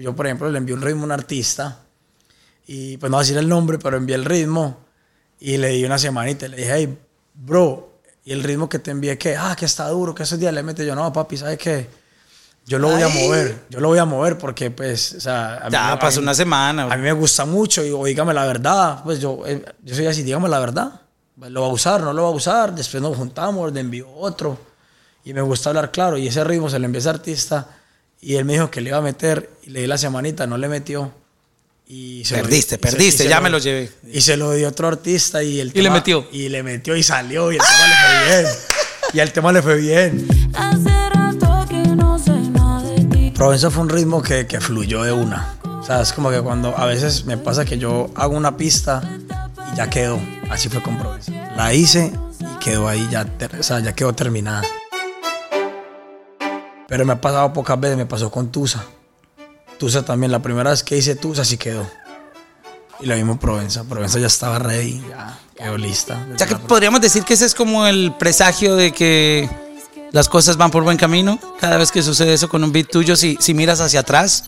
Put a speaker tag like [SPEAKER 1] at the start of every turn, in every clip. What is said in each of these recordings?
[SPEAKER 1] yo, por ejemplo, le envié un ritmo a un artista y pues no voy a decir el nombre, pero envié el ritmo y le di una semanita y le dije, hey, bro, y el ritmo que te envié, que, ah, que está duro, que esos días le mete yo, no, papi, ¿sabes qué? Yo lo voy a mover, yo lo voy a mover porque, pues, o sea... A
[SPEAKER 2] ya,
[SPEAKER 1] mí,
[SPEAKER 2] una semana.
[SPEAKER 1] A mí me gusta mucho y dígame la verdad, pues yo, eh, yo soy así, dígame la verdad. Lo va a usar, no lo va a usar, después nos juntamos, le envío otro y me gusta hablar claro y ese ritmo se le envió a ese artista y él me dijo que le iba a meter y le di la semanita, no le metió. Y se
[SPEAKER 2] perdiste,
[SPEAKER 1] lo,
[SPEAKER 2] perdiste, ya me lo llevé.
[SPEAKER 1] Y se lo dio otro artista y el
[SPEAKER 2] Y le metió.
[SPEAKER 1] Y le metió y salió y el tema le fue bien. Y el tema le fue bien. Provenza fue un ritmo que, que fluyó de una. O sea, es como que cuando a veces me pasa que yo hago una pista y ya quedó. Así fue con Provenza. La hice y quedó ahí, ya, o sea, ya quedó terminada. Pero me ha pasado pocas veces, me pasó con Tusa. Tusa también, la primera vez que hice Tusa sí quedó. Y lo mismo Provenza. Provenza ya estaba ready, ya quedó lista.
[SPEAKER 2] O sea que podríamos decir que ese es como el presagio de que las cosas van por buen camino. Cada vez que sucede eso con un beat tuyo, si, si miras hacia atrás.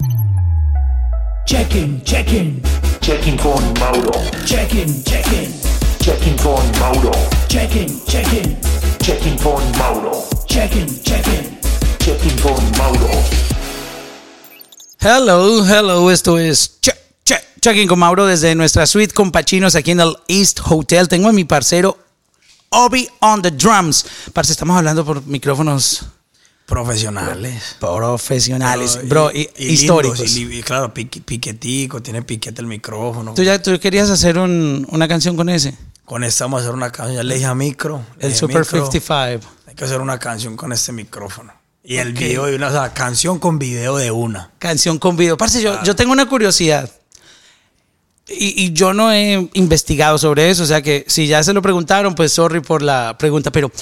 [SPEAKER 3] Checking, checking,
[SPEAKER 4] Checking con Mauro.
[SPEAKER 3] checking, checking,
[SPEAKER 4] Checking con Mauro.
[SPEAKER 3] checking, checking,
[SPEAKER 4] Checking con Mauro.
[SPEAKER 3] checking, checking.
[SPEAKER 4] Checking con Mauro.
[SPEAKER 2] Hello, hello, esto es Che- Che- Checking con Mauro desde nuestra suite con Pachinos aquí en el East Hotel. Tengo a mi parcero Obi on the drums. Parce, estamos hablando por micrófonos
[SPEAKER 1] Profesionales.
[SPEAKER 2] profesionales, bro,
[SPEAKER 1] y-
[SPEAKER 2] y-
[SPEAKER 1] y
[SPEAKER 2] históricos.
[SPEAKER 1] lindos, y, y claro, pique- piquetico, tiene piquete el micrófono.
[SPEAKER 2] ¿Tú ya tú querías hacer un- una canción con ese?
[SPEAKER 1] Con esta vamos a hacer una canción. Ya le dije a micro. le
[SPEAKER 2] El Super
[SPEAKER 1] "Micro,
[SPEAKER 2] 55.
[SPEAKER 1] Hay que hacer una canción con este micrófono. Y el video de una, o sea, canción con video de una.
[SPEAKER 2] Canción con video. Parce, yo, yo tengo una curiosidad. Y, y yo no he investigado sobre eso. O sea que si ya se lo preguntaron, pues sorry por la pregunta. Pero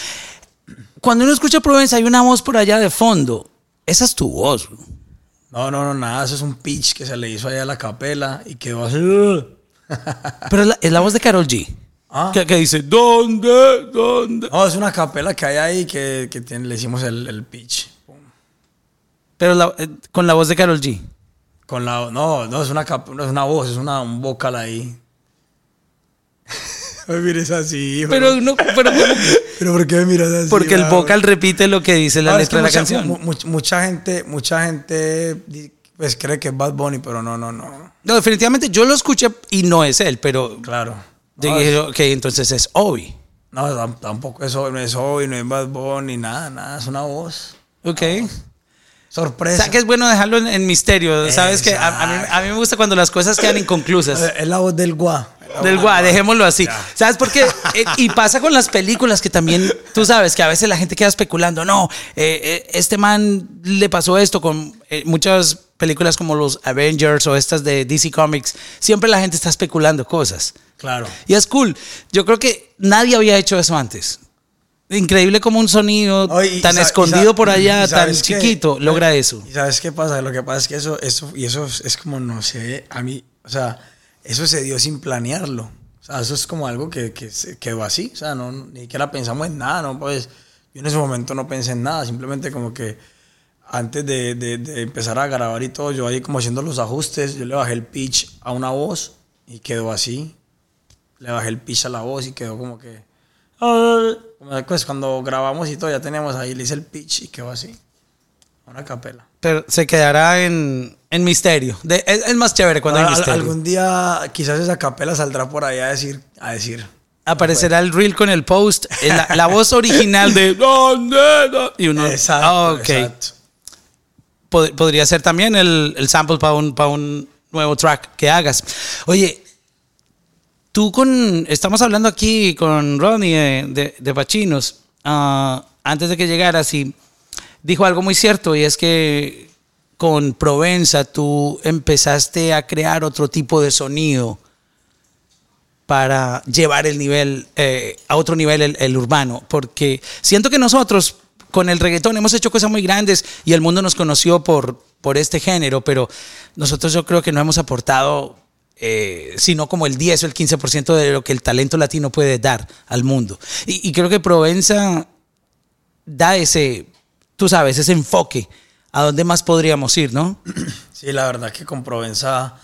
[SPEAKER 2] cuando uno escucha Provenza, hay una voz por allá de fondo. Esa es tu voz.
[SPEAKER 1] No, no, no, nada. Eso es un pitch que se le hizo allá a la capela y quedó así.
[SPEAKER 2] Pero es la, es la voz de Carol G.
[SPEAKER 1] Ah.
[SPEAKER 2] Que, que dice, ¿dónde? ¿Dónde?
[SPEAKER 1] No, es una capela que hay ahí que, que tiene- le hicimos el, el pitch.
[SPEAKER 2] Pero la- eh, con la voz de Carol G.
[SPEAKER 1] Con la, no, no es una, no es una voz, es una, un vocal ahí. me mires así, hijo.
[SPEAKER 2] Pero, no, pero
[SPEAKER 1] ¿Pero por qué me miras así?
[SPEAKER 2] porque el vocal repite lo que dice la
[SPEAKER 1] No, que
[SPEAKER 2] letra de la
[SPEAKER 1] mucha,
[SPEAKER 2] canción.
[SPEAKER 1] mu- mu- mucha gente, mucha gente pues cree que es Bad Bunny, pero no, no, no.
[SPEAKER 2] No, definitivamente yo lo escuché y no es él, pero
[SPEAKER 1] Claro. No,
[SPEAKER 2] dije, ok, entonces es Obi.
[SPEAKER 1] No, tam- tampoco eso no es hoy, no es Bad Bunny, nada, nada, es una voz.
[SPEAKER 2] Ok.
[SPEAKER 1] Sorpresa.
[SPEAKER 2] sea que es bueno dejarlo en, en misterio. Sabes que a, a mí, a mí me gusta cuando las cosas quedan inconclusas.
[SPEAKER 1] Eh, Es la voz del Gua.
[SPEAKER 2] Del guá, dejémoslo así. ¿Sabes por qué? Eh, y pasa con las películas que también, tú sabes, que a veces la gente queda especulando, no, eh, eh, este man le pasó esto con eh, muchas películas como los Avengers o estas de DC Comics. Siempre la gente está especulando cosas.
[SPEAKER 1] Claro.
[SPEAKER 2] Y es cool. Yo creo que nadie había hecho eso antes. Increíble como un sonido
[SPEAKER 1] y-
[SPEAKER 2] tan
[SPEAKER 1] y sa- y
[SPEAKER 2] escondido por allá, tan
[SPEAKER 1] qué?
[SPEAKER 2] chiquito, logra eso.
[SPEAKER 1] ¿Y sabes qué pasa? Lo que pasa es que eso, eso, y eso es, es como, no sé, a mí, o sea, eso se dio sin planearlo. O sea, eso es como algo que, que se quedó así. O sea, no, ni siquiera pensamos en nada, ¿no? Pues yo en ese momento no pensé en nada, simplemente como que antes de, de- de empezar a grabar y todo, yo ahí como haciendo los ajustes, yo le bajé el pitch a una voz y quedó así. Le bajé el pitch a la voz y quedó como que... Como, Pues cuando grabamos y todo, ya teníamos ahí, le hice el pitch y quedó así. Una capela.
[SPEAKER 2] Pero se quedará en, en misterio. De- es, es más chévere cuando hay
[SPEAKER 1] Ahora, al-
[SPEAKER 2] misterio.
[SPEAKER 1] algún día quizás esa capela saldrá por ahí a decir, a decir.
[SPEAKER 2] Aparecerá el reel con el post, la, la voz original de ¿Dónde? ¿Dónde?" Y uno,
[SPEAKER 1] Exacto,
[SPEAKER 2] ah, ok.
[SPEAKER 1] exacto.
[SPEAKER 2] Pod- podría ser también el, el sample para un, para un nuevo track que hagas. Oye, tú con. Estamos hablando aquí con Ronnie de, de, de Pachinos. ah, antes de que llegaras y dijo algo muy cierto y es que con Provenza tú empezaste a crear otro tipo de sonido para llevar el nivel eh, a otro nivel el, el urbano porque siento que nosotros con el reggaetón hemos hecho cosas muy grandes y el mundo nos conoció por, por este género pero nosotros yo creo que no hemos aportado eh, sino como el 10 o el 15% de lo que el talento latino puede dar al mundo y, y creo que Provenza da ese tú sabes ese enfoque ¿A dónde más podríamos ir, no?
[SPEAKER 1] Sí, la verdad que con Provenza,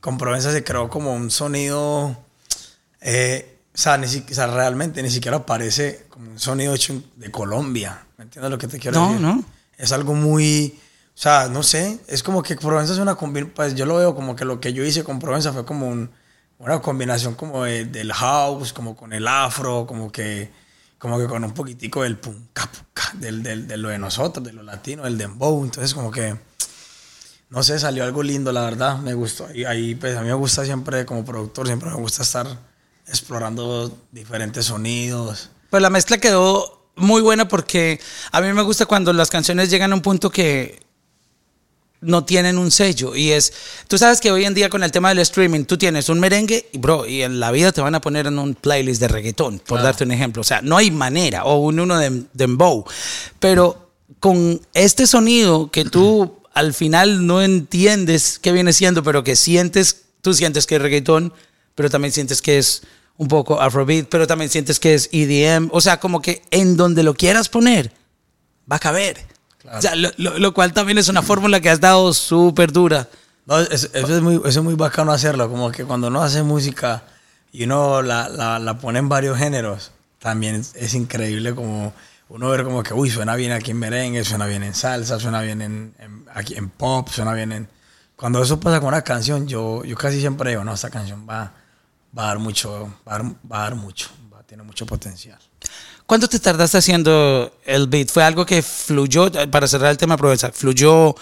[SPEAKER 1] con Provenza se creó como un sonido, eh, o, sea, ni si- o sea, realmente ni siquiera parece como un sonido hecho de Colombia. ¿Me entiendes lo que te quiero
[SPEAKER 2] No,
[SPEAKER 1] decir?
[SPEAKER 2] no.
[SPEAKER 1] Es algo muy, o sea, no sé, es como que Provenza es una combinación, pues yo lo veo como que lo que yo hice con Provenza fue como un- una combinación como de- del house, como con el afro, como que, como que con un poquitico del pum, ca, pum, ca, del, del- de lo de nosotros, de lo latino, del dembow, entonces como que no sé, salió algo lindo, la verdad, me gustó. Y ahí, pues, a mí me gusta siempre, como productor, siempre me gusta estar explorando diferentes sonidos.
[SPEAKER 2] Pues la mezcla quedó muy buena porque a mí me gusta cuando las canciones llegan a un punto que no tienen un sello y es tú sabes que hoy en día con el tema del streaming tú tienes un merengue y bro y en la vida te van a poner en un playlist de reggaetón por
[SPEAKER 1] Claro.
[SPEAKER 2] darte un ejemplo o sea no hay manera o un uno de dembow pero con este sonido que tú al final no entiendes qué viene siendo pero que sientes tú sientes que es reggaetón pero también sientes que es un poco afrobeat pero también sientes que es EDM o sea como que en donde lo quieras poner va a caber. O sea, lo, lo- lo cual también es una fórmula que has dado súper dura.
[SPEAKER 1] No, es- eso, es muy, eso es muy bacano hacerlo, como que cuando uno hace música y uno la, la, la pone en varios géneros, también es, es increíble como uno ver como que, uy, suena bien aquí en merengue, suena bien en salsa, suena bien en, en- aquí en pop, suena bien en... Cuando eso pasa con una canción, yo, yo casi siempre digo, no, esta canción va, va a dar mucho, va a dar, va a dar mucho, va, tiene mucho potencial.
[SPEAKER 2] ¿Cuánto te tardaste haciendo el beat? ¿Fue algo que fluyó, eh, para cerrar el tema Provenza, fluyó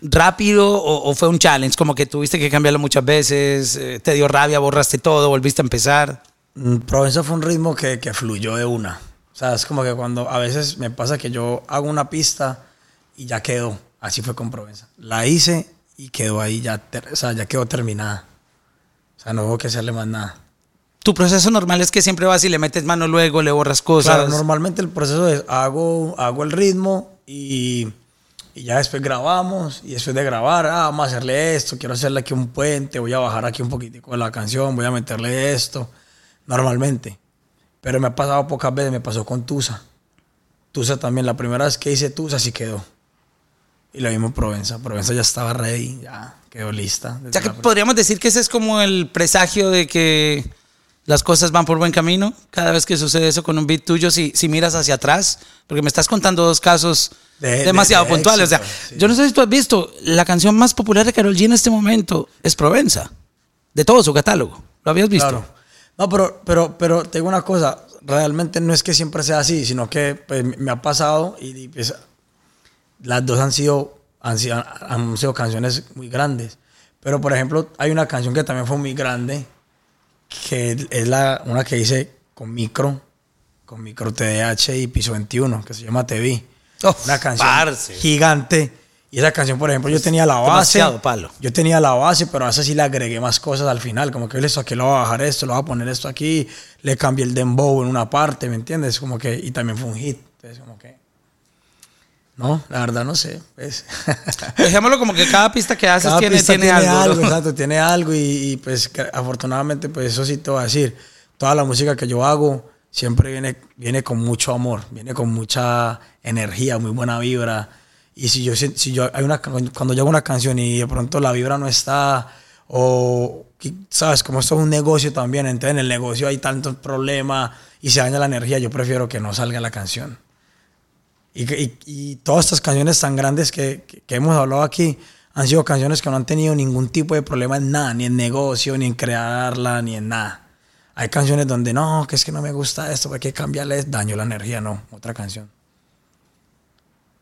[SPEAKER 2] rápido o, fue un challenge? Como que tuviste que cambiarlo muchas veces, eh, te dio rabia, borraste todo, volviste a empezar.
[SPEAKER 1] Mm, Provenza fue un ritmo que, que fluyó de una. O sea, es como que cuando a veces me pasa que yo hago una pista y ya quedó. Así fue con Provenza. La hice y quedó ahí, ya, o sea, ya quedó terminada. O sea, no hubo que hacerle más nada.
[SPEAKER 2] Tu proceso normal es que siempre vas y le metes mano luego, le borras cosas.
[SPEAKER 1] Claro, normalmente el proceso es hago, hago el ritmo y, y ya después grabamos y después de grabar, ah, vamos a hacerle esto, quiero hacerle aquí un puente, voy a bajar aquí un poquitico de la canción, voy a meterle esto, normalmente. Pero me ha pasado pocas veces, me pasó con Tusa. Tusa también, la primera vez que hice Tusa sí quedó. Y lo mismo Provenza, Provenza ya estaba ready, ya quedó lista.
[SPEAKER 2] O sea que podríamos decir que ese es como el presagio de que las cosas van por buen camino. Cada vez que sucede eso con un beat tuyo, si, si miras hacia atrás, porque me estás contando dos casos
[SPEAKER 1] De-
[SPEAKER 2] demasiado
[SPEAKER 1] de- de
[SPEAKER 2] puntuales. o
[SPEAKER 1] éxito,
[SPEAKER 2] sea,
[SPEAKER 1] sí.
[SPEAKER 2] yo no sé si tú has visto, la canción más popular de Carol G en este momento es Provenza, de todo su catálogo. ¿Lo habías visto?
[SPEAKER 1] Claro. No, pero, pero, pero te digo una cosa, realmente no es que siempre sea así, sino que pues, me ha pasado y, y, pues, las dos han sido, han sido, han sido canciones muy grandes. Pero, por ejemplo, hay una canción que también fue muy grande, que es la, una que hice con micro, con micro TDH y piso 21, que se llama TV.
[SPEAKER 2] Oh,
[SPEAKER 1] una canción
[SPEAKER 2] parce.
[SPEAKER 1] gigante. Y esa canción, por ejemplo, yo tenía la base.
[SPEAKER 2] palo.
[SPEAKER 1] Yo tenía la base, pero a esa sí le agregué más cosas al final. Como que esto aquí lo voy a bajar esto, lo voy a poner esto aquí. Le cambié el dembow en una parte, ¿me entiendes? Como que, y también fue un hit. Entonces, como que. No, la verdad no sé. Pues.
[SPEAKER 2] Dejémoslo como que cada pista que haces
[SPEAKER 1] Cada
[SPEAKER 2] tiene,
[SPEAKER 1] pista
[SPEAKER 2] tiene, algo. ¿no?
[SPEAKER 1] exacto, tiene algo. Y, y, pues afortunadamente, pues eso sí te voy a decir. Toda la música que yo hago siempre viene, viene con mucho amor, viene con mucha energía, muy buena vibra. Y si yo, si si yo hay una, cuando yo hago una canción y de pronto la vibra no está, o sabes, como esto es un negocio también, entonces en el negocio hay tantos problemas y se daña la energía, yo prefiero que no salga la canción. Y, y- y todas estas canciones tan grandes que, que- hemos hablado aquí han sido canciones que no han tenido ningún tipo de problema en nada, ni en negocio, ni en crearla, ni en nada. Hay canciones donde no, que es que no me gusta esto, hay que cambiarle, daño la energía, no, otra canción.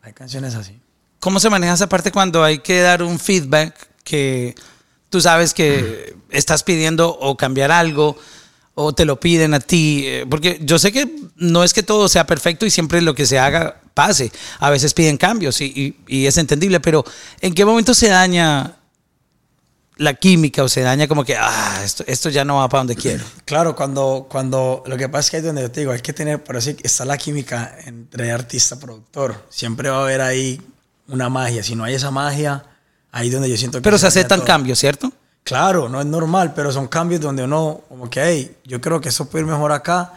[SPEAKER 1] Hay canciones así.
[SPEAKER 2] ¿Cómo se maneja esa parte cuando hay que dar un feedback que tú sabes que estás pidiendo o cambiar algo o te lo piden a ti? Eh, Porque yo sé que no es que todo sea perfecto y siempre lo que se haga pase. A veces piden cambios y, y- y es entendible, pero ¿en qué momento se daña la química o se daña como que, ah, esto, esto ya no va para donde quiero?
[SPEAKER 1] Claro, cuando, cuando lo que pasa es que ahí donde yo te digo, hay que tener, por eso está la química entre artista productor. Siempre va a haber ahí una magia. Si no hay esa magia, ahí donde yo siento que
[SPEAKER 2] Pero se aceptan cambios, ¿cierto?
[SPEAKER 1] Claro, no es normal, pero son cambios donde uno, como que, hey, yo creo que eso puede ir mejor acá.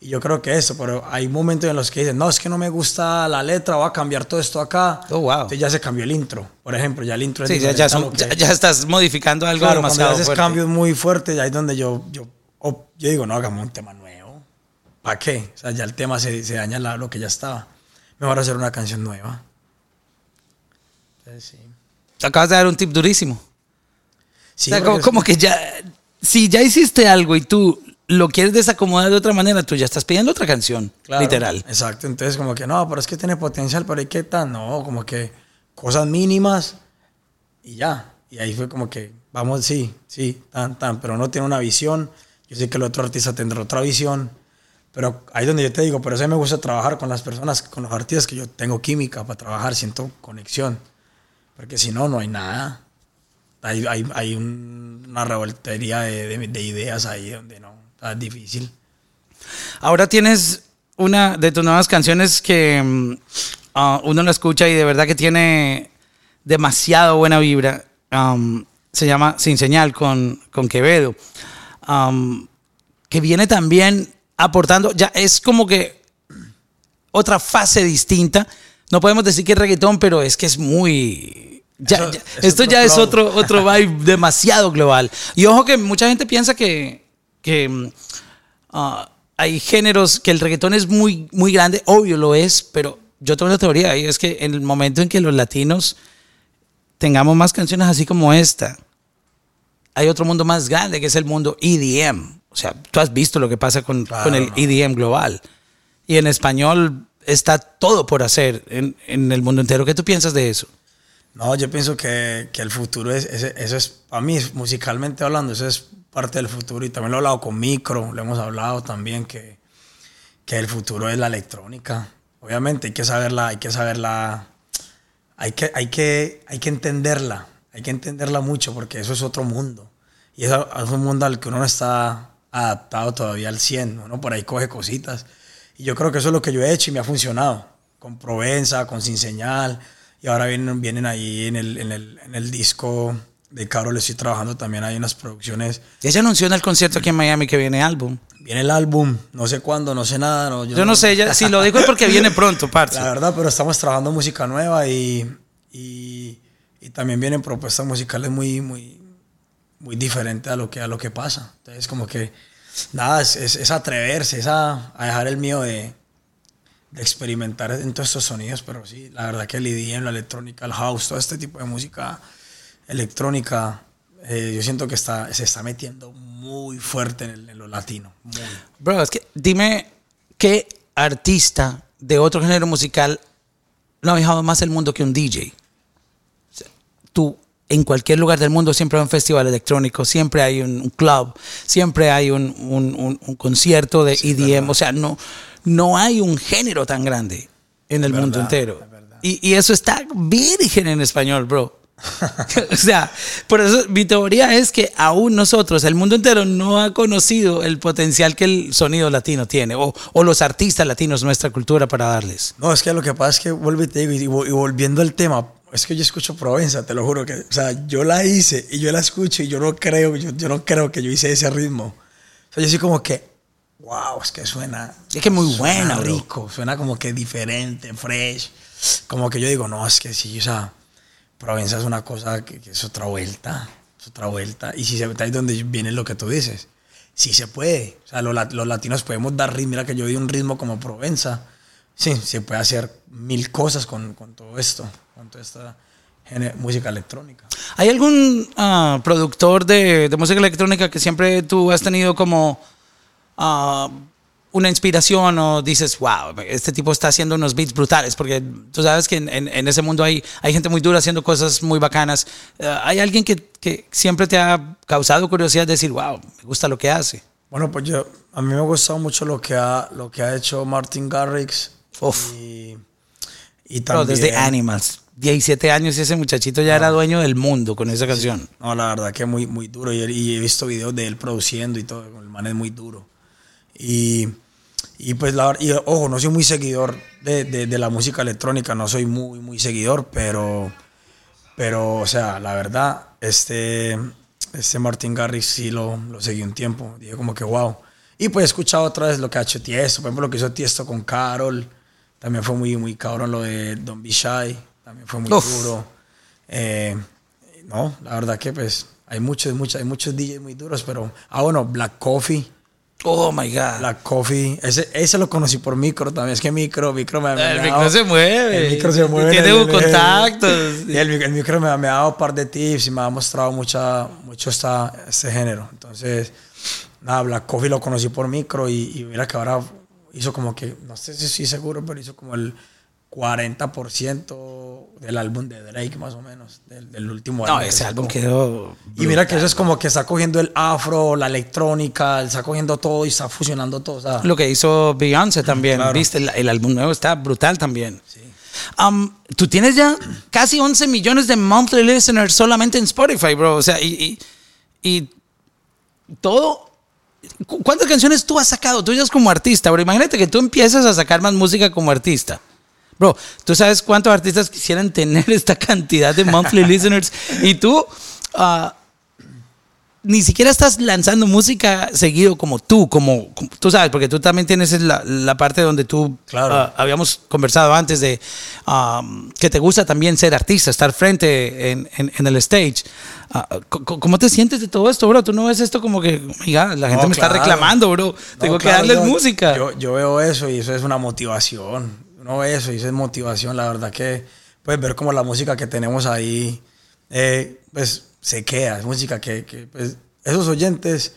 [SPEAKER 1] Y yo creo que eso, pero hay momentos en los que dicen, no, es que no me gusta la letra, voy a cambiar todo esto acá.
[SPEAKER 2] Oh, wow.
[SPEAKER 1] Entonces ya se cambió el intro, por ejemplo, ya el intro es
[SPEAKER 2] Sí, ya,
[SPEAKER 1] diferente
[SPEAKER 2] ya
[SPEAKER 1] a
[SPEAKER 2] son-
[SPEAKER 1] que-
[SPEAKER 2] ya- ya estás modificando algo
[SPEAKER 1] Claro, cuando
[SPEAKER 2] demasiado
[SPEAKER 1] haces
[SPEAKER 2] fuerte.
[SPEAKER 1] cambios muy fuertes, ahí es donde yo, yo, yo digo, no, hagamos un tema nuevo. ¿Para qué? O sea, ya el tema se, se daña la- lo que ya estaba. Mejor hacer una canción nueva. Entonces, sí.
[SPEAKER 2] Acabas de dar un tip durísimo.
[SPEAKER 1] Sí,
[SPEAKER 2] o sea, como,
[SPEAKER 1] es-
[SPEAKER 2] como que ya, si ya hiciste algo y tú lo quieres desacomodar de otra manera, tú ya estás pidiendo otra canción,
[SPEAKER 1] Claro,
[SPEAKER 2] literal.
[SPEAKER 1] Exacto, entonces como que no, pero es que tiene potencial, pero hay que tan, no, como que cosas mínimas y ya. Y ahí fue como que, vamos, sí, sí, tan, tan, pero no tiene una visión. Yo sé que el otro artista tendrá otra visión, pero ahí donde yo te digo, pero eso a mí me gusta trabajar con las personas, con los artistas que yo tengo química para trabajar, siento conexión, porque si no, no hay nada. Hay, hay, hay un- una revoltería de ideas ahí donde no, está difícil.
[SPEAKER 2] Ahora tienes una de tus nuevas canciones que mm, ah, uno la escucha y de verdad que tiene demasiado buena vibra. Um, se llama Sin Señal con, con Quevedo. Um, que viene también aportando, ya es como que otra fase distinta. No podemos decir que es reggaetón, pero es que es muy... ya-
[SPEAKER 1] Eso-
[SPEAKER 2] ya-
[SPEAKER 1] es
[SPEAKER 2] esto ya es otro, otro vibe demasiado global. Y ojo que mucha gente piensa que, que ah, hay géneros que el reggaetón es muy, muy grande, obvio lo es, pero yo tengo una teoría y es que en el momento en que los latinos tengamos más canciones así como esta, hay otro mundo más grande que es el mundo EDM. O sea, tú has visto lo que pasa con,
[SPEAKER 1] Claro,
[SPEAKER 2] con el
[SPEAKER 1] no.
[SPEAKER 2] EDM global. Y en español está todo por hacer en, en el mundo entero. ¿Qué tú piensas de eso?
[SPEAKER 1] No, yo pienso que, que el futuro es, ese- eso es, para mí, musicalmente hablando, eso es parte del futuro. Y también lo he hablado con Micro, lo hemos hablado también, que, que el futuro es la electrónica. Obviamente hay que saberla, hay que saberla, hay que, hay que, hay que entenderla, hay que entenderla mucho porque eso es otro mundo. Y eso es un mundo al que uno no está adaptado todavía al 100, uno por ahí coge cositas. Y yo creo que eso es lo que yo he hecho y me ha funcionado. Con Provenza, con Sin Señal. Y ahora vienen, vienen ahí en el, en, el, en el disco de Carol, estoy trabajando también hay unas producciones.
[SPEAKER 2] Ya se anunció en el concierto aquí en Miami que viene álbum.
[SPEAKER 1] Viene el álbum, no sé cuándo, no sé nada. No,
[SPEAKER 2] Yo no sé, ya, si lo digo es porque viene pronto, parce.
[SPEAKER 1] La verdad, pero estamos trabajando música nueva y, y, y también vienen propuestas musicales muy, muy, muy diferentes a lo que, a lo que pasa. Entonces, como que, nada, es, es, es atreverse, es a, a dejar el miedo de experimentar en todos estos sonidos, pero sí, la verdad que el EDM, la electrónica, el house, todo este tipo de música electrónica, eh, yo siento que está, se está metiendo muy fuerte en, el- en lo latino. Muy.
[SPEAKER 2] Bro, es que dime qué artista de otro género musical no ha viajado más el mundo que un DJ. Tú, en cualquier lugar del mundo, siempre hay un festival electrónico, siempre hay un, un club, siempre hay un, un- un- concierto de EDM. O sea, no, no hay un género tan grande en el
[SPEAKER 1] Es
[SPEAKER 2] mundo
[SPEAKER 1] verdad,
[SPEAKER 2] entero.
[SPEAKER 1] verdad.
[SPEAKER 2] Y, y eso está virgen en español, bro. o sea, por eso mi teoría es que aún nosotros, el mundo entero, no ha conocido el potencial que el sonido latino tiene, o, o los artistas latinos, nuestra cultura, para darles.
[SPEAKER 1] No, es que lo que pasa es que vuelvo y te digo, y, y volviendo al tema, es que yo escucho Provenza, te lo juro que, o sea, yo la hice y yo la escucho y yo no creo, yo, yo no creo que yo hice ese ritmo. O sea, yo soy como que, wow, es que suena.
[SPEAKER 2] Es que muy buena, bro.
[SPEAKER 1] rico, suena como que diferente, fresh. Como que yo digo, no, es que sí, o sea, Provenza es una cosa que, que es otra vuelta, es otra vuelta. Y si se ahí donde viene lo que tú dices. Sí se puede. O sea, los, los latinos podemos dar ritmo. Mira que yo di un ritmo como Provenza. Sí, se puede hacer mil cosas con, con todo esto, con toda esta música electrónica.
[SPEAKER 2] ¿Hay algún ah, productor de, de música electrónica que siempre tú has tenido como ah, una inspiración o dices, wow, este tipo está haciendo unos beats brutales? Porque tú sabes que en, en- en ese mundo hay, hay gente muy dura haciendo cosas muy bacanas. Ah, ¿Hay alguien que, que siempre te ha causado curiosidad de decir, wow, me gusta lo que hace?
[SPEAKER 1] Bueno, pues yo, a mí me ha gustado mucho lo que ha, lo que ha hecho Martin Garrix.
[SPEAKER 2] Uf.
[SPEAKER 1] Y, y también...
[SPEAKER 2] desde Animals. 17 años y ese muchachito ya era dueño del mundo con esa canción.
[SPEAKER 1] No, la verdad que muy, muy duro. Y, y he visto videos de él produciendo y todo. El man es muy duro. Y, y pues, la, y, ojo, no soy muy seguidor de, de- de la música electrónica. No soy muy, muy seguidor, pero, pero o sea, la verdad, este, este Martin Garrix sí lo, lo seguí un tiempo. Dije como que, wow. Y pues he escuchado otra vez lo que ha hecho Tiesto, por ejemplo, lo que hizo Tiesto con Carol. También fue muy, muy cabrón lo de Don't Be Shy. También fue muy
[SPEAKER 2] Uf.
[SPEAKER 1] duro. Eh, no, la verdad que pues hay muchos, muchos, hay muchos DJs muy duros, pero... Ah, bueno, Black Coffee.
[SPEAKER 2] Oh my God.
[SPEAKER 1] Black Coffee. Ese, ese lo conocí por micro también. Es que micro, micro me, me
[SPEAKER 2] el
[SPEAKER 1] ha
[SPEAKER 2] micro
[SPEAKER 1] dado-
[SPEAKER 2] se mueve.
[SPEAKER 1] El micro se mueve.
[SPEAKER 2] Tiene
[SPEAKER 1] en el-
[SPEAKER 2] contactos.
[SPEAKER 1] Y el, el micro me, me ha dado un par de tips y me ha mostrado mucha, mucho esta, este género. Entonces, nada, Black Coffee lo conocí por micro y, y mira que ahora hizo como que, no sé si estoy seguro, pero hizo como el 40% del álbum de Drake más o menos, del, del último
[SPEAKER 2] No,
[SPEAKER 1] que
[SPEAKER 2] ese álbum quedó.
[SPEAKER 1] Y mira que eso es como que está cogiendo el afro, la electrónica, está cogiendo todo y está fusionando todo.
[SPEAKER 2] Lo que hizo Beyoncé también,
[SPEAKER 1] Claro.
[SPEAKER 2] viste, el, el álbum nuevo está brutal también. Um, Tú tienes ya casi 11 millones de monthly listeners solamente en Spotify, bro. O sea, y, y, y todo. ¿Cu- ¿Cuántas canciones tú has sacado? Tú ya como artista, bro. Imagínate que tú empiezas a sacar más música como artista. Bro, ¿tú sabes cuántos artistas quisieran tener esta cantidad de monthly listeners? Y tú ah, ni siquiera estás lanzando música seguido como tú, como, como- tú sabes, porque tú también tienes la, la parte donde tú
[SPEAKER 1] Claro.
[SPEAKER 2] ah, habíamos conversado antes de um, que te gusta también ser artista, estar frente en, en- en el stage. Co- ¿Cómo te sientes de todo esto, bro? Tú no ves esto como que, "Oiga, la gente
[SPEAKER 1] No,
[SPEAKER 2] me está reclamando, bro.
[SPEAKER 1] No,
[SPEAKER 2] Tengo que
[SPEAKER 1] claro,
[SPEAKER 2] darles
[SPEAKER 1] yo-
[SPEAKER 2] música.
[SPEAKER 1] Yo, yo veo eso y eso es una motivación. Uno ve eso y eso es motivación. La verdad que puedes ver como la música que tenemos ahí, eh, pues se queda. Es música que, que, pues, esos oyentes,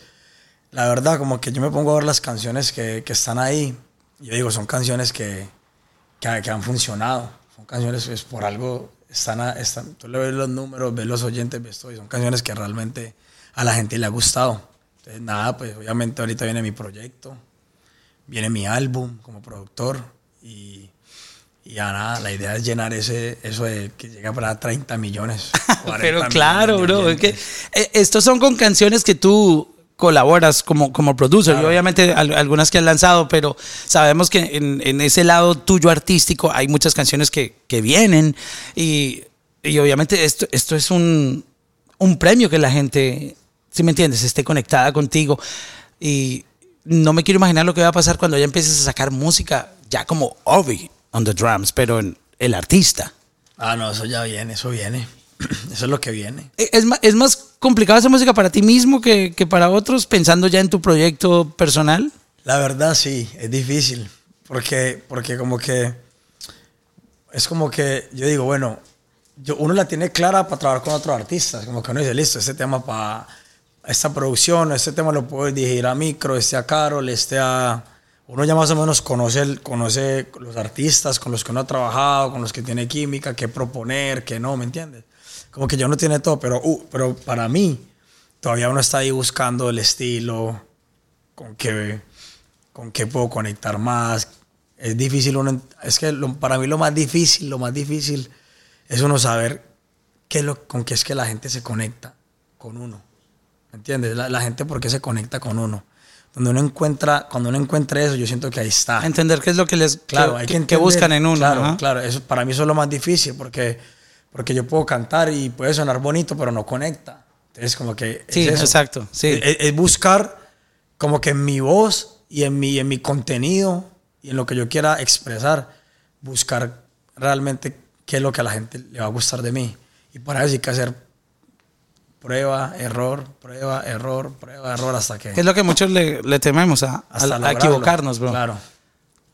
[SPEAKER 1] la verdad, como que yo me pongo a ver las canciones que, que están ahí. Yo digo, son canciones que, que, que han funcionado. Son canciones, pues por algo están, a- están. Tú le ves los números, ves los oyentes, ves todo. y son canciones que realmente a la gente le ha gustado. Entonces, nada, pues obviamente ahorita viene mi proyecto, viene mi álbum como productor y, y nada, la idea es llenar ese, eso de que llega para 30 millones. 40
[SPEAKER 2] Pero
[SPEAKER 1] millones
[SPEAKER 2] claro,
[SPEAKER 1] de
[SPEAKER 2] bro. Es que eh, estos son con canciones que tú colaboras como, como producer. Y
[SPEAKER 1] Claro.
[SPEAKER 2] obviamente al- algunas que has lanzado, pero sabemos que en, en ese lado tuyo artístico hay muchas canciones que, que vienen. Y, y obviamente esto, esto es un, un premio que la gente, si me entiendes, esté conectada contigo. Y no me quiero imaginar lo que va a pasar cuando ya empieces a sacar música, ya como Obi on the drums, pero en el artista.
[SPEAKER 1] Ah, no, eso ya viene, eso viene. Eso es lo que viene.
[SPEAKER 2] ¿Es más, es más complicado hacer música para ti mismo que, que para otros, pensando ya en tu proyecto personal?
[SPEAKER 1] La verdad sí, es difícil, porque, porque como que es como que yo digo, bueno, yo, uno la tiene clara para trabajar con otros artistas, como que uno dice, listo, este tema para esta producción, este tema lo puedo dirigir a Micro, este a Carol, este a... Uno ya más o menos conoce, conoce los artistas con los que uno ha trabajado, con los que tiene química, qué proponer, qué no, ¿me entiendes? Como que yo no tiene todo, pero, uh, pero para mí todavía uno está ahí buscando el estilo, con qué, con qué puedo conectar más. Es difícil uno, es que lo- para mí lo más difícil, lo más difícil es uno saber qué es lo, con qué es que la gente se conecta con uno. ¿Me entiendes? La, la gente por qué se conecta con uno. Donde uno encuentra, cuando uno encuentra eso, yo siento que ahí está.
[SPEAKER 2] Entender qué es lo que les
[SPEAKER 1] Claro,
[SPEAKER 2] que,
[SPEAKER 1] hay que,
[SPEAKER 2] que
[SPEAKER 1] entender,
[SPEAKER 2] buscan en uno.
[SPEAKER 1] Claro,
[SPEAKER 2] ajá.
[SPEAKER 1] claro. Eso, para mí eso es lo más difícil porque, porque yo puedo cantar y puede sonar bonito, pero no conecta. Entonces, como que. es
[SPEAKER 2] Sí,
[SPEAKER 1] eso.
[SPEAKER 2] exacto, sí.
[SPEAKER 1] Es, es buscar como que en mi voz y en mi, en mi contenido y en lo que yo quiera expresar, buscar realmente qué es lo que a la gente le va a gustar de mí. Y para eso hay que hacer prueba, error, prueba, error, prueba, error hasta que.
[SPEAKER 2] Es lo que muchos le, le tememos a, equivocarnos, bro.
[SPEAKER 1] Claro.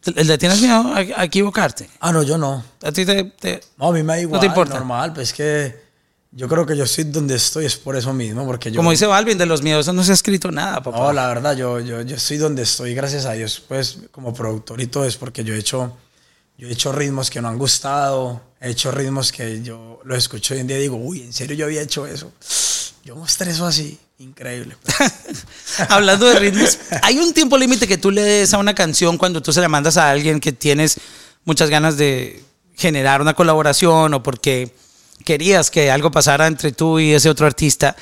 [SPEAKER 2] ¿Le, tienes miedo a, equivocarte?
[SPEAKER 1] Ah, no, yo no.
[SPEAKER 2] A ti te, te-
[SPEAKER 1] No, a mí me da igual,
[SPEAKER 2] te importa?
[SPEAKER 1] normal, pues es que yo creo que yo estoy donde estoy es por eso mismo, porque yo...
[SPEAKER 2] como dice Balvin, de los miedos no se ha escrito nada, papá.
[SPEAKER 1] No, la verdad, yo, yo, yo estoy donde estoy, gracias a Dios, pues como productor y todo es porque yo he hecho, yo he hecho ritmos que no han gustado, he hecho ritmos que yo los escucho hoy en día y digo, uy, ¿en serio yo había hecho eso? Yo mostré eso así, increíble.
[SPEAKER 2] Hablando de ritmos, hay un tiempo límite que tú le des a una canción cuando tú se la mandas a alguien que tienes muchas ganas de generar una colaboración o porque querías que algo pasara entre tú y ese otro artista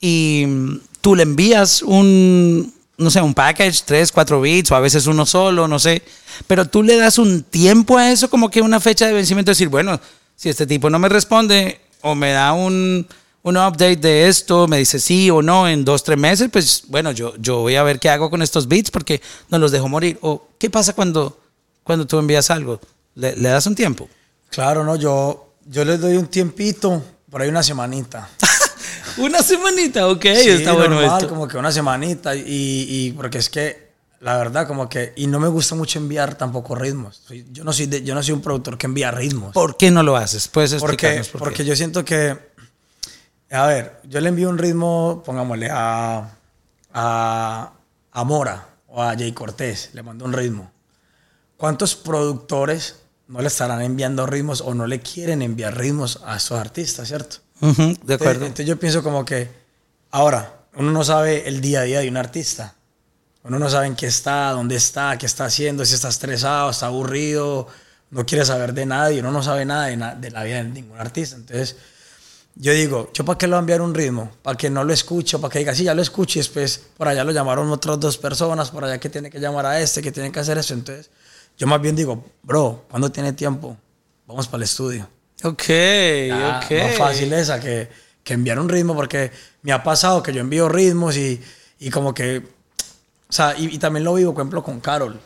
[SPEAKER 2] y mm, tú le envías un, no sé, un package, tres, cuatro beats o a veces uno solo, no sé, pero tú le das un tiempo a eso como que una fecha de vencimiento, decir, bueno, si este tipo no me responde o me da un, un update de esto, me dice sí o no en dos, tres meses, pues bueno, yo, yo voy a ver qué hago con estos beats porque no los dejo morir. O qué pasa cuando, cuando tú envías algo, le, le das un tiempo.
[SPEAKER 1] Claro, no, yo, yo les doy un tiempito, por ahí una semanita.
[SPEAKER 2] Una semanita, ok,
[SPEAKER 1] Sí,
[SPEAKER 2] está bueno
[SPEAKER 1] normal,
[SPEAKER 2] esto.
[SPEAKER 1] como que una semanita y, y porque es que la verdad como que y no me gusta mucho enviar tampoco ritmos. Yo no soy de- yo no soy un productor que envía ritmos.
[SPEAKER 2] ¿Por qué no lo haces? Puedes
[SPEAKER 1] porque
[SPEAKER 2] explicarnos por qué?
[SPEAKER 1] porque yo siento que a ver, yo le envío un ritmo, pongámosle a a, a Mora o a Jay Cortés, le mando un ritmo. ¿Cuántos productores no le estarán enviando ritmos o no le quieren enviar ritmos a estos artistas, cierto?
[SPEAKER 2] Ujú, de
[SPEAKER 1] Entonces,
[SPEAKER 2] acuerdo.
[SPEAKER 1] entonces yo pienso como que, ahora, uno no sabe el día a día de un artista. Uno no sabe en qué está, dónde está, qué está haciendo, si está estresado, está aburrido, no quiere saber de nadie, uno no sabe nada de, na- de la vida de ningún artista. Entonces, yo digo, ¿yo para qué le voy a enviar un ritmo? Para que no lo escuche, para que diga, sí, ya lo escuché, y después por allá lo llamaron otras dos personas, por allá que tiene que llamar a este, que tiene que hacer eso. Entonces, yo más bien digo, bro, cuando tiene tiempo? Vamos para el estudio.
[SPEAKER 2] Ok,
[SPEAKER 1] Ya,
[SPEAKER 2] ok.
[SPEAKER 1] Más fácil esa que, que enviar un ritmo, porque me ha pasado que yo envío ritmos y, y como que. O sea, y, y también lo vivo, por ejemplo, con Carol.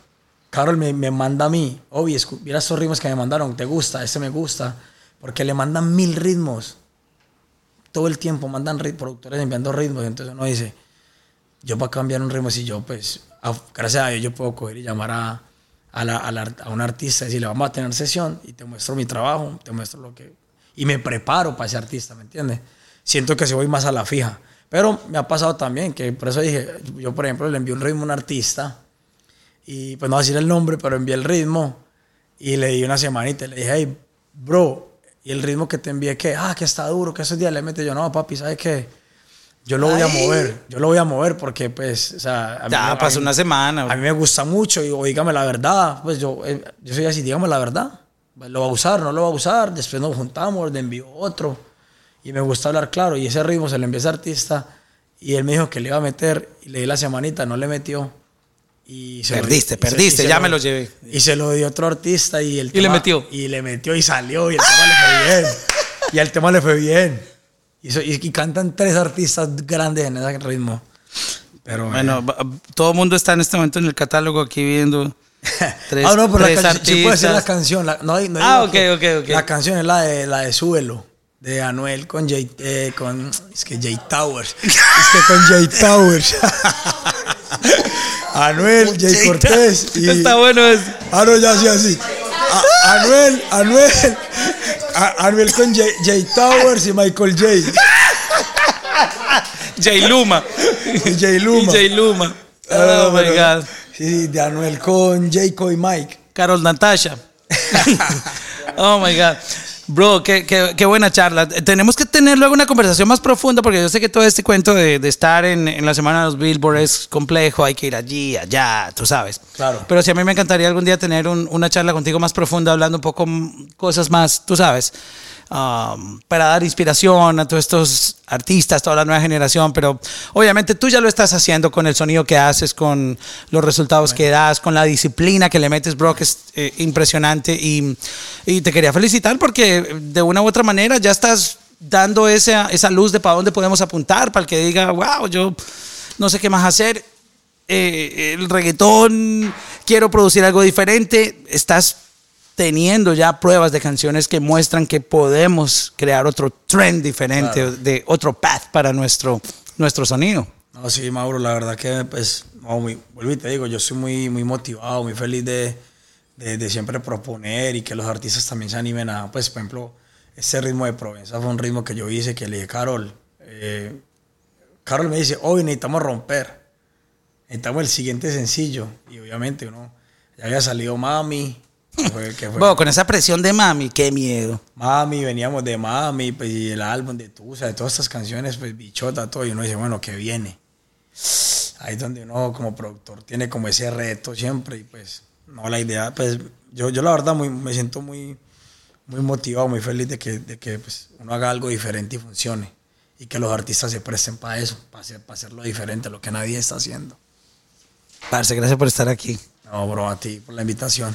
[SPEAKER 1] Carol me, me manda a mí, escu- mira estos ritmos que me mandaron, ¿te gusta? Este me gusta. Porque le mandan mil ritmos. Todo el tiempo mandan productores enviando ritmos. Entonces uno dice, yo para cambiar un ritmo, si yo, pues, gracias a Dios, yo puedo coger y llamar a, a, la- a un artista y decirle, vamos a tener sesión y te muestro mi trabajo, te muestro lo que... Y me preparo para ese artista, ¿me entiendes? Siento que se voy más a la fija. Pero me ha pasado también, que por eso dije, yo por ejemplo le envié un ritmo a un artista y pues no voy a decir el nombre, pero envié el ritmo y le di una semanita y le dije, hey, bro, ¿y el ritmo que te envié qué? Ah, que está duro, que esos días le mete yo, no, papi, ¿sabes qué? Yo lo voy a mover, yo lo voy a mover porque pues, o sea... a mí-
[SPEAKER 2] Ya
[SPEAKER 1] a
[SPEAKER 2] pasó
[SPEAKER 1] mí-
[SPEAKER 2] una semana.
[SPEAKER 1] a mí me gusta mucho y o dígame la verdad, pues yo, eh, yo soy así, dígame la verdad. Pues, Lo va a usar, no lo va a usar, después nos juntamos, le envío otro. Y me gusta hablar claro. Y ese ritmo se lo envié a ese artista y él me dijo que le iba a meter y le di la semanita, no le metió. Y se lo di-
[SPEAKER 2] Perdiste,
[SPEAKER 1] y se-
[SPEAKER 2] perdiste,
[SPEAKER 1] y se
[SPEAKER 2] ya me lo llevé.
[SPEAKER 1] Y se lo dio a otro artista y el
[SPEAKER 2] Y le metió.
[SPEAKER 1] Y le metió y salió y el tema le fue bien. Y el tema le fue bien. Y, so- y- y cantan tres artistas grandes en ese ritmo. Pero
[SPEAKER 2] Bueno, todo el mundo está en este momento en el catálogo aquí viendo. Tres,
[SPEAKER 1] ah, no, pero
[SPEAKER 2] tres
[SPEAKER 1] la canción, sí puede ser la canción. la- no,
[SPEAKER 2] Ah, ok, ok, ok.
[SPEAKER 1] La canción es la de, la de Súbelo, de Anuel con Jay, eh, con, es que Jay Towers. es que con Jay Towers. Anuel, Jay,
[SPEAKER 2] Jay
[SPEAKER 1] Cortés y...
[SPEAKER 2] Está bueno eso.
[SPEAKER 1] Ah, no, ya sí, así. A- Anuel, Anuel. A- Anuel con Jay, Jay Towers y Michael J.
[SPEAKER 2] Jay Luma.
[SPEAKER 1] Y Jay Luma.
[SPEAKER 2] Y Jay Luma.
[SPEAKER 1] Ah,
[SPEAKER 2] Oh my God.
[SPEAKER 1] Sí, de Anuel con Jacob y Mike.
[SPEAKER 2] Carol Natasha. oh my God. Bro, qué, qué- qué buena charla. Tenemos que tener luego una conversación más profunda porque yo sé que todo este cuento de, de estar en, en la semana de los Billboard es complejo, hay que ir allí, allá, tú sabes.
[SPEAKER 1] Claro.
[SPEAKER 2] Pero sí a mí me encantaría algún día tener un- una charla contigo más profunda, hablando un poco cosas más, tú sabes, um, para dar inspiración a todos estos artistas, toda la nueva generación. Pero obviamente tú ya lo estás haciendo con el sonido que haces, con los resultados que das, con la disciplina que le metes, bro, que es eh, impresionante. Y, y te quería felicitar porque de una u otra manera ya estás dando esa, esa luz de para dónde podemos apuntar, para el que diga, wow, yo no sé qué más hacer eh, el reggaetón, quiero producir algo diferente, estás teniendo ya pruebas de canciones que muestran que podemos crear otro trend diferente,
[SPEAKER 1] Claro.
[SPEAKER 2] de otro path para nuestro, nuestro sonido.
[SPEAKER 1] No, sí, Mauro, la verdad que, pues, no, muy, vuelvo y te digo, yo soy muy, muy motivado, muy feliz de, de, de siempre proponer y que los artistas también se animen a, pues, por ejemplo, ese ritmo de Provenza fue un ritmo que yo hice, que le dije, Carol, eh, Carol me dice, hoy necesitamos romper, necesitamos el siguiente sencillo, y obviamente uno, ya había salido Mami, fue, que fue-
[SPEAKER 2] Bueno, con esa presión de mami, qué miedo.
[SPEAKER 1] Mami, veníamos de Mami, pues, y el álbum de Tusa, de todas estas canciones, pues bichota, todo, y uno dice, bueno, ¿qué viene? Ahí es donde uno como productor tiene como ese reto siempre, y pues, no, la idea, pues, yo, yo la verdad muy, me siento muy, muy motivado, muy feliz de que, de que pues, uno haga algo diferente y funcione, y que los artistas se presten para eso, para, hacer, para hacerlo diferente, lo que nadie está haciendo.
[SPEAKER 2] Parce, gracias por estar aquí.
[SPEAKER 1] No, bro, a ti por la invitación.